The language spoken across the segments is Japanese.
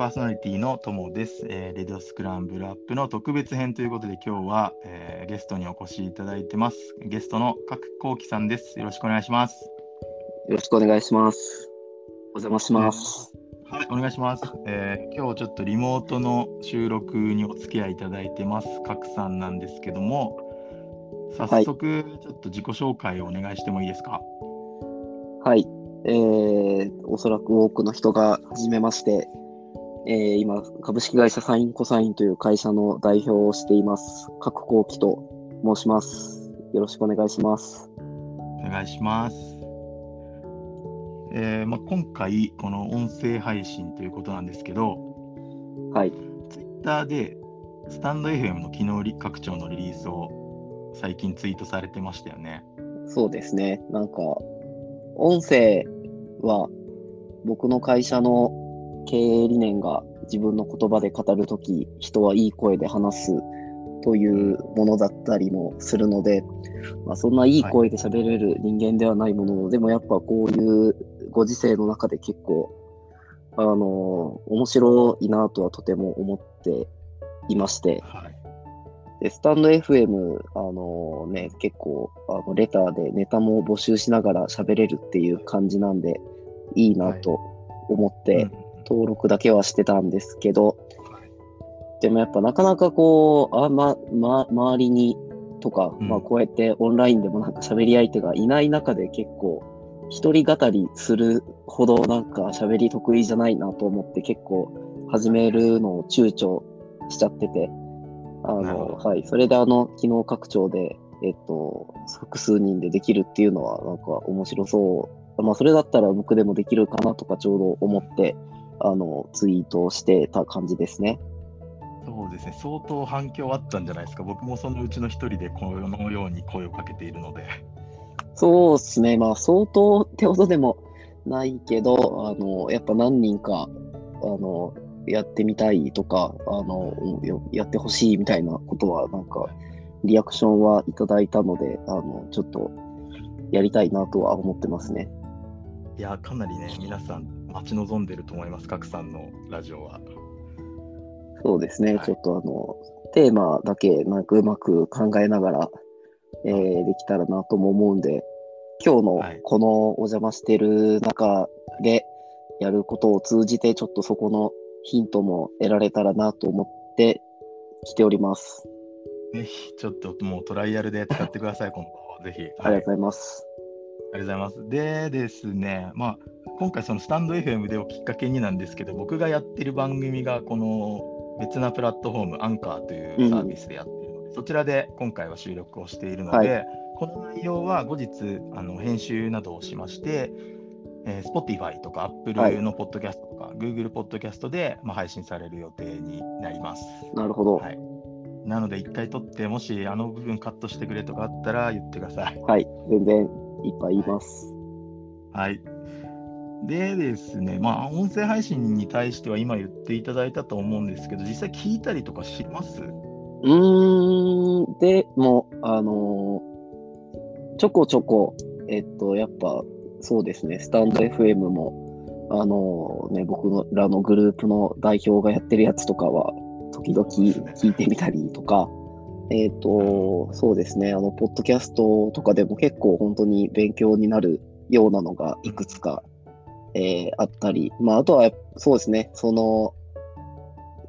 パーソナリティのともです、えー、レディオスクランブルアップの特別編ということで今日は、えー、ゲストにお越しいただいてます。ゲストの角幸喜さんです。よろしくお願いします。よろしくお願いします。お邪魔します。はい、お願いします、えー、今日ちょっとリモートの収録にお付き合いいただいてます、角さんなんですけども、早速、ちょっと自己紹介をお願いしてもいいですか？はい、えー、おそらく多くの人が初めまして、えー、今、株式会社サインコサインという会社の代表をしています、角幸喜と申します。よろしくお願いします。お願いします。えーまあ、今回、この音声配信ということなんですけど、はい。ツイッターで、スタンド FM の機能拡張のリリースを最近ツイートされてましたよね。そうですね。なんか、音声は僕の会社の経営理念が自分の言葉で語るとき、人はいい声で話すというものだったりもするので、まあ、そんないい声で喋れる人間ではないもの。の、はい、でもやっぱこういうご時世の中で結構、あの、面白いなとはとても思っていまして、はい。で、スタンド FM、あのね、結構、あのレターでネタも募集しながら喋れるっていう感じなんで、いいなと思って、登録だけはしてたんですけど、でもやっぱなかなかこう、あま、ま、周りにとか、まあこうやってオンラインでもなんか喋り相手がいない中で結構、一人語りするほどなんか喋り得意じゃないなと思って結構始めるのを躊躇しちゃってて、あの、はい。それであの、機能拡張で、えっと、複数人でできるっていうのは、なんか面白そう。まあ、それだったら僕でもできるかなとかちょうど思って、あの、ツイートしてた感じですね。そうですね、相当反響あったんじゃないですか。僕もそのうちの一人でこのように声をかけているので。そうですね、まあ、相当ってほどでもないけど、あの、やっぱ何人か、あの、やってみたいとか、あの、やってほしいみたいなことは、なんか、リアクションはいただいたので、あの、ちょっと、やりたいなとは思ってますね。いや、かなりね、皆さん、待ち望んでると思います、賀来さんのラジオは。そうですね、はい、ちょっとあの、テーマだけ、なんかうまく考えながら、えー、できたらなとも思うんで、今日のこのお邪魔してる中でやることを通じて、ちょっとそこのヒントも得られたらなと思って来ております。ぜひ、ちょっともうトライアルで使ってください、今後。ぜひ、はい。ありがとうございます。ありがとうございます。でですね、まあ、今回、そのスタンド FM でをきっかけになんですけど、僕がやってる番組が、この別なプラットフォーム、アンカーというサービスでやっているので、うん、そちらで今回は収録をしているので、はい、この内容は後日あの編集などをしまして、えー、Spotify とか Apple のポッドキャストとか、はい、Google ポッドキャストで、まあ、配信される予定になります。なるほど。はい、なので、一回撮って、もしあの部分カットしてくれとかあったら言ってください。はい、全然いっぱい言います。はい。でですね、まあ、音声配信に対しては今言っていただいたと思うんですけど、実際聞いたりとかします？うーん、でも、あのー、ちょこちょこ、えっと、やっぱ、そうですね、スタンド FM も、あのね、僕らのグループの代表がやってるやつとかは、時々聞いてみたりとか、えっ、ー、と、そうですね、あの、ポッドキャストとかでも結構本当に勉強になるようなのがいくつか、えー、あったり、まあ、あとは、そうですね、その、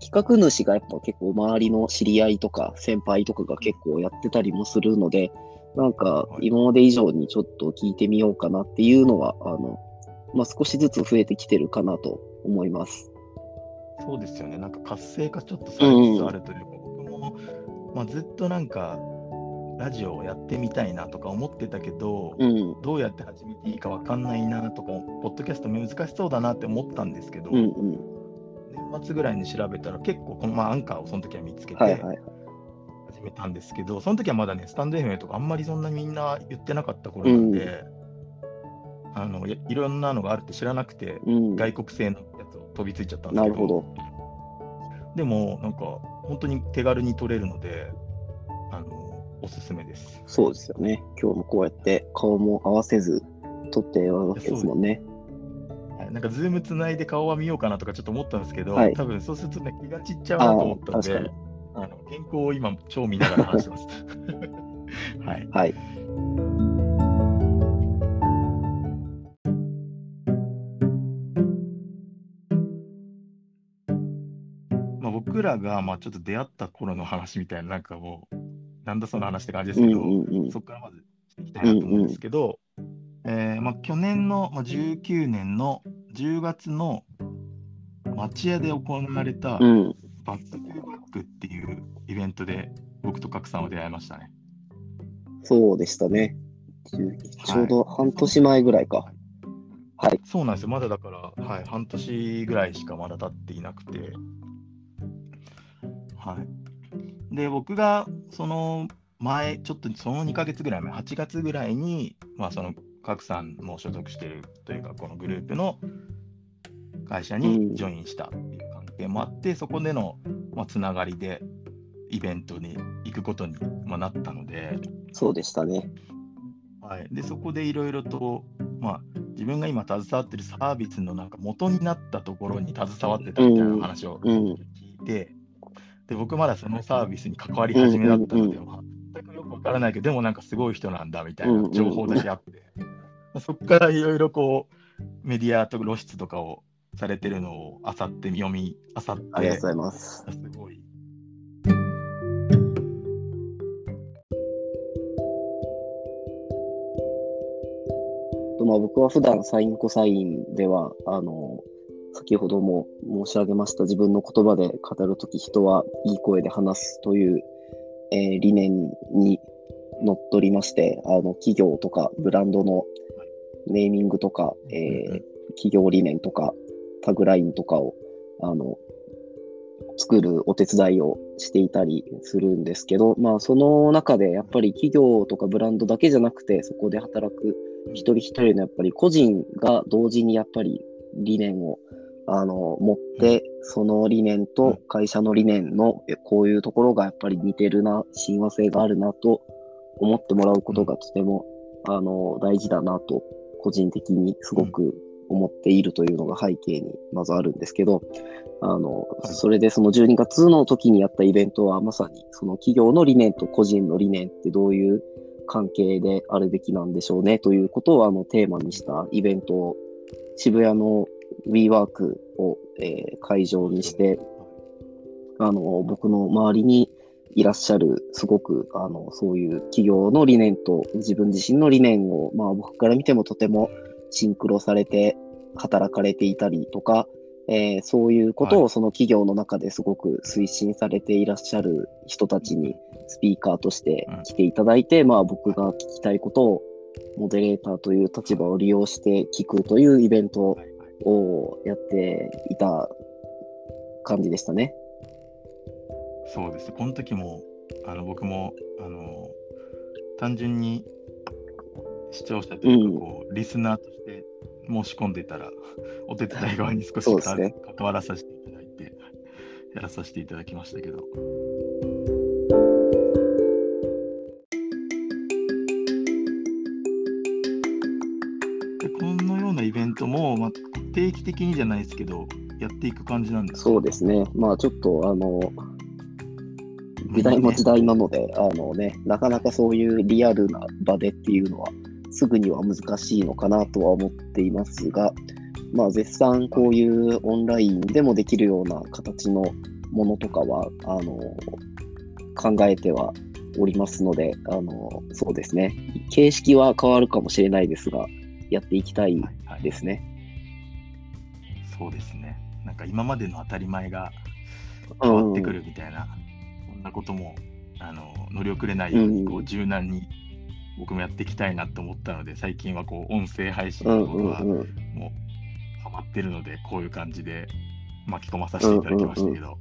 企画主がやっぱ結構周りの知り合いとか先輩とかが結構やってたりもするので、なんか今まで以上にちょっと聞いてみようかなっていうのは、あの、まあ、少しずつ増えてきてるかなと思います。そうですよね。なんか活性化ちょっとされつつあるというか、うん、僕も、まあ、ずっとなんか、ラジオをやってみたいなとか思ってたけど、うん、どうやって始めていいか分かんないなとか、ポッドキャスト難しそうだなって思ったんですけど、うんうん、年末ぐらいに調べたら結構この、まあ、アンカーをその時は見つけて、はいはい。めたんですけど、その時はまだね、スタンド FM とかあんまりそんなみんな言ってなかった頃なんで、うん、あのいろんなのがあるって知らなくて、うん、外国製のやつを飛びついちゃったんですけど、なるほど。でも、なんか本当に手軽に取れるので、あのおすすめです。そうですよね。今日もこうやって顔も合わせず撮ってるわけですもんね。なんかズームつないで顔は見ようかなとかちょっと思ったんですけど、はい、多分そうするとね、気が散っちゃうなと思ったんで、あの原稿を今、超見ながら話してます。はい。はい僕らがまあちょっと出会った頃の話みたいな、なんかもう、なんだその話って感じですけど、うんうんうん、そこからまずしていきたいなと思うんですけど、うんうん、えー、まあ、去年の、まあ、19年の10月の町屋で行われた、バック・トゥ・バックっていうイベントで、僕と角さんは出会いましたね。そうでしたね。ちょうど半年前ぐらいか。はい。そうなんですよ。まだだから、はい、半年ぐらいしかまだ経っていなくて。はい。で、僕が、その前、ちょっとその2ヶ月ぐらい前、8月ぐらいに、まあ、その、角さんも所属しているというか、このグループの会社にジョインしたっていう関係もあって、うん、そこでの、まあ、つながりで、イベントに行くことに、まあ、なったので、そうでしたね。はい、でそこでいろいろと、まあ、自分が今携わってるサービスのなんか元になったところに携わってたみたいな話を聞いて、うんで僕まだそのサービスに関わり始めだったので、うんうんうん、全くよくわからないけど、でもなんかすごい人なんだみたいな情報だけあって、うんうん、そこからいろいろこうメディアと露出とかをされてるのをあさって読みあさって、ありがとうございます。すごい。とまあ、僕は普段サインコサインでは、あの、先ほども申し上げました自分の言葉で語るとき人はいい声で話すという、えー、理念にのっとりまして、あの企業とかブランドのネーミングとか、えー、企業理念とかタグラインとかをあの作るお手伝いをしていたりするんですけど、まあ、その中でやっぱり企業とかブランドだけじゃなくてそこで働く一人一人のやっぱり個人が同時にやっぱり理念をあの持って、その理念と会社の理念のこういうところがやっぱり似てるな、親和性があるなと思ってもらうことがとてもあの大事だなと個人的にすごく思っているというのが背景にまずあるんですけど、あの、それでその12月の時にやったイベントはまさにその企業の理念と個人の理念ってどういう関係であるべきなんでしょうねということをあのテーマにしたイベントを渋谷の WeWork を、えー、会場にして、あの、僕の周りにいらっしゃる、すごく、あの、そういう企業の理念と自分自身の理念を、まあ僕から見てもとてもシンクロされて働かれていたりとか、えー、そういうことをその企業の中ですごく推進されていらっしゃる人たちにスピーカーとして来ていただいて、まあ僕が聞きたいことをモデレーターという立場を利用して聞くというイベントをやっていた感じでしたね。そうです。この時もあの僕もあの単純に視聴者というかこう、うん、リスナーとして申し込んでたら お手伝い側に少し、ね、関わらさせていただいてやらさせていただきましたけど。定期的にじゃないですけど、やっていく感じなんですそうですね。まあちょっと、あの、時代も時代なので、ね、あのね、なかなかそういうリアルな場でっていうのは、すぐには難しいのかなとは思っていますが、まあ、絶賛こういうオンラインでもできるような形のものとかは、あの、考えてはおりますので、あの、そうですね。形式は変わるかもしれないですが、やっていきたいですね。はいはいそうですね。なんか今までの当たり前が変わってくるみたいな、こんなこともあの乗り遅れないようにこう柔軟に僕もやっていきたいなと思ったので、最近はこう音声配信のことはもうハマってるので、こういう感じで巻き込まさせていただきましたけど、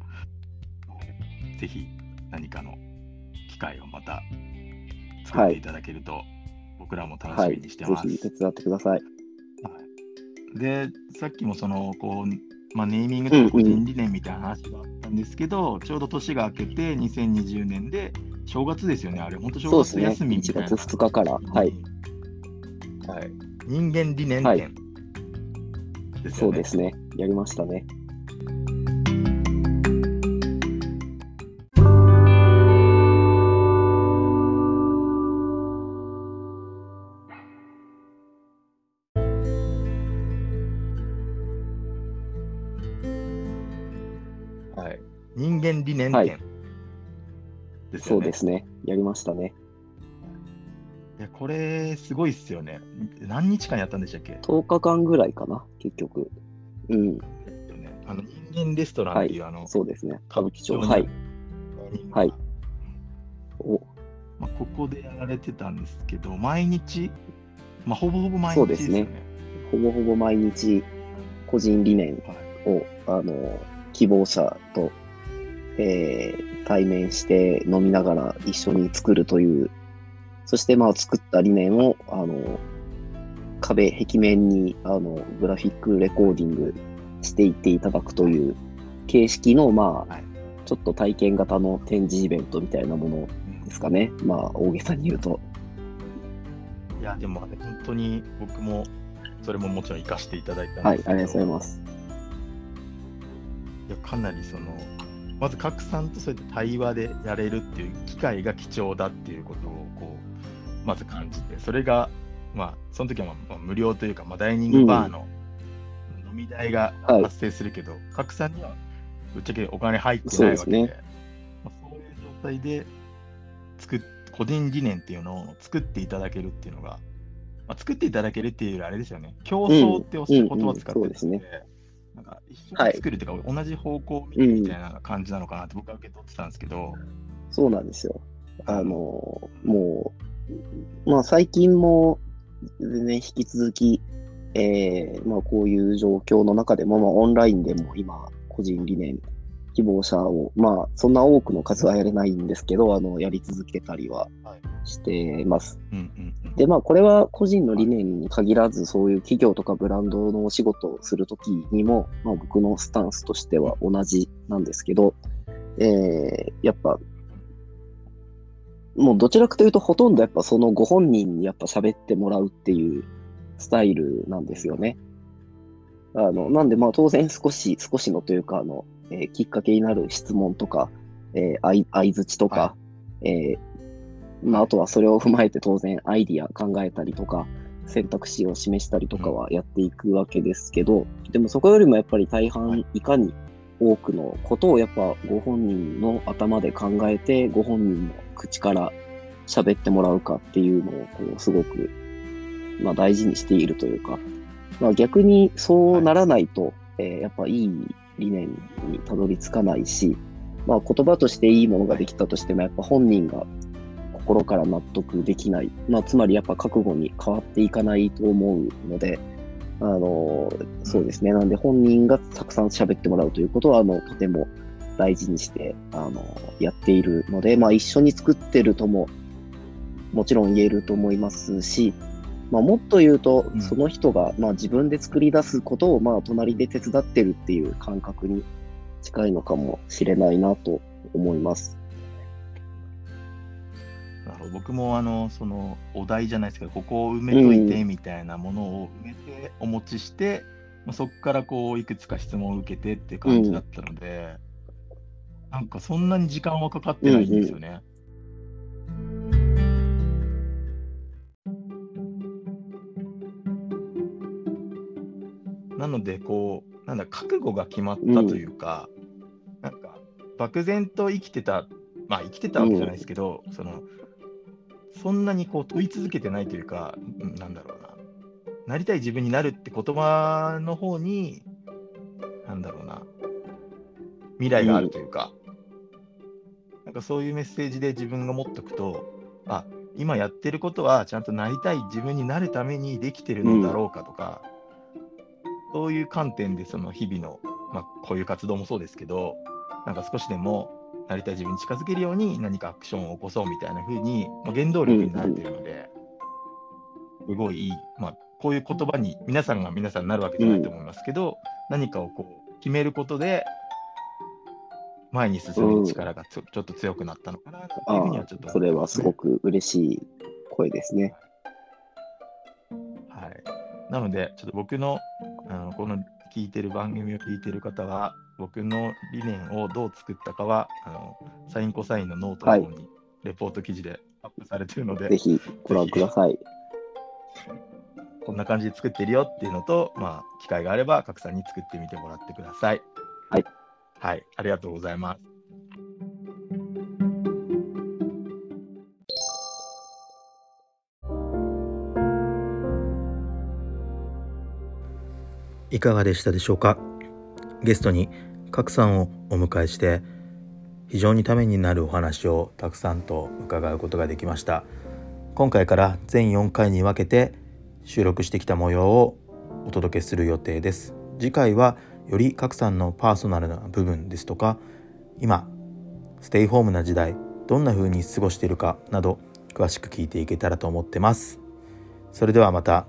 ぜひ何かの機会をまた作っていただけると、僕らも楽しみにしてます。はい、ぜひ手伝ってください。で、さっきもその、こう、まあ、ネーミングとか個人理念みたいな話があったんですけど、うんうん、ちょうど年が明けて2020年で、正月ですよね、あれ、本当正月休みみたいな、ね。1月2日から、はい。はい、人間理念展、はい、ね。そうですね。やりましたね。人間理念はい展ですそよね。うですね。やりましたね。いやこれ、すごいっすよね。何日間やったんでしたっけ？10日間ぐらいかな、結局。うん。あの人間レストランっていう、あの、そうですね。歌舞伎町。歌舞伎町にはい。はいおまあ、ここでやられてたんですけど、毎日、まあ、ほぼほぼ毎日ですよね。ほぼほぼ毎日、個人理念を、あの、希望者と、えー対面して飲みながら一緒に作るという、そしてまあ作った理念を、あの、壁、壁面に、あの、グラフィックレコーディングしていっていただくという形式の、まあ、はいちょっと体験型の展示イベントみたいなものうんですかね。まあ、大げさに言うと。いや、でも、ね、本当に僕も、それももちろん活かしていただいたんですはい、けど、ありがとうございます。いやかなりその、まず賀来さんとそうやって対話でやれるっていう機会が貴重だっていうことをこうまず感じて、それが、まあ、その時はまあまあ無料というか、まあ、ダイニングバーの飲み代がはい発生するけど、賀来さんにはぶっちゃけお金入ってそうないわけで、ですね。まあ、そういう状態で作っ個人理念っていうのを作っていただけるっていうのが、まあ、作っていただけるっていうよりあれですよね、競争っておっしゃる言葉を使ってるうんうん。うんそうですなんか一緒に作るっていうか、同じ方向を見るみたいな感じなのかなって僕は受け取ってたんですけど、そうなんですよ。あの、もう、まあ最近も全然引き続き、えーまあこういう状況の中でも、まあオンラインでも今、個人理念、希望者を、まあそんな多くの数はやれないんですけど、あの、やり続けたりははいしてます。うんうんうん、で、まあこれは個人の理念に限らず、そういう企業とかブランドのお仕事をするときにも、まあ僕のスタンスとしては同じなんですけど、えーやっぱ、もうどちらかというとほとんどやっぱそのご本人にやっぱ喋ってもらうっていうスタイルなんですよね。あの、なんでまあ当然少し、少しのというか、あの、えーきっかけになる質問とか、えー、相相づちとか、えーまああとはそれを踏まえて当然アイディア考えたりとか、選択肢を示したりとかはやっていくわけですけど、でもそこよりもやっぱり大半いかに多くのことをやっぱご本人の頭で考えて、ご本人の口から喋ってもらうかっていうのをこうすごく、まあ、大事にしているというか、まあ、逆にそうならないと、えーやっぱいい理念にたどり着かないし、まあ、言葉としていいものができたとしても、やっぱ本人が心から納得できない、まあ、つまりやっぱ覚悟に変わっていかないと思うので、あのそうですね、なんで本人がたくさん喋ってもらうということは、あのとても大事にしてあのやっているので、まあ、一緒に作ってるとももちろん言えると思いますし、まあ、もっと言うとう、んその人が、まあ、自分で作り出すことを、まあ、隣で手伝ってるっていう感覚に近いのかもしれないなと思います。なるほど僕もあのそのお題じゃないですけど、ここを埋めといてみたいなものを埋めてお持ちして、まあそこからこういくつか質問を受けてって感じだったので、なんかそんなに時間はかかってないんですよね。ので、こう、なんだ、覚悟が決まったというか、なんか、漠然と生きてた、まあ、生きてたわけじゃないですけど、その、そんなにこう問い続けてないというか、うんなんだろうな、なりたい自分になるって言葉の方に、なんだろうな、未来があるというか、なんかそういうメッセージで自分が持っとくと、あ今やってることはちゃんとなりたい自分になるためにできてるのだろうかとか、そういう観点でその日々の、まあ、こういう活動もそうですけど、なんか少しでもなりたい自分に近づけるように何かアクションを起こそうみたいな風に、まあ、原動力になれてるので、すごいいい、まあ、こういう言葉に皆さんが皆さんになるわけじゃないと思いますけど、何かをこう決めることで、前に進む力がちょ,、ちょっと強くなったのかなっていうあふうにはちょっとあ、それはすごく。く嬉しい声ですね。はい、なので、ちょっと僕のあのこの聞いてる番組を聞いてる方は、僕の理念をどう作ったかは、あのサインコサインのノートの方にレポート記事でアップされてるので、ぜひご覧ください。こんな感じで作ってるよっていうのと、まあ、機会があれば、賀来さんに作ってみてもらってください。はい。はい、ありがとうございます。いかがでしたでしょうか？ゲストに賀来さんをお迎えして非常にためになるお話をたくさんと伺うことができました。今回から全4回に分けて収録してきた模様をお届けする予定です。次回はより賀来さんのパーソナルな部分ですとか今ステイホームな時代どんな風に過ごしているかなど詳しく聞いていけたらと思ってます。それではまた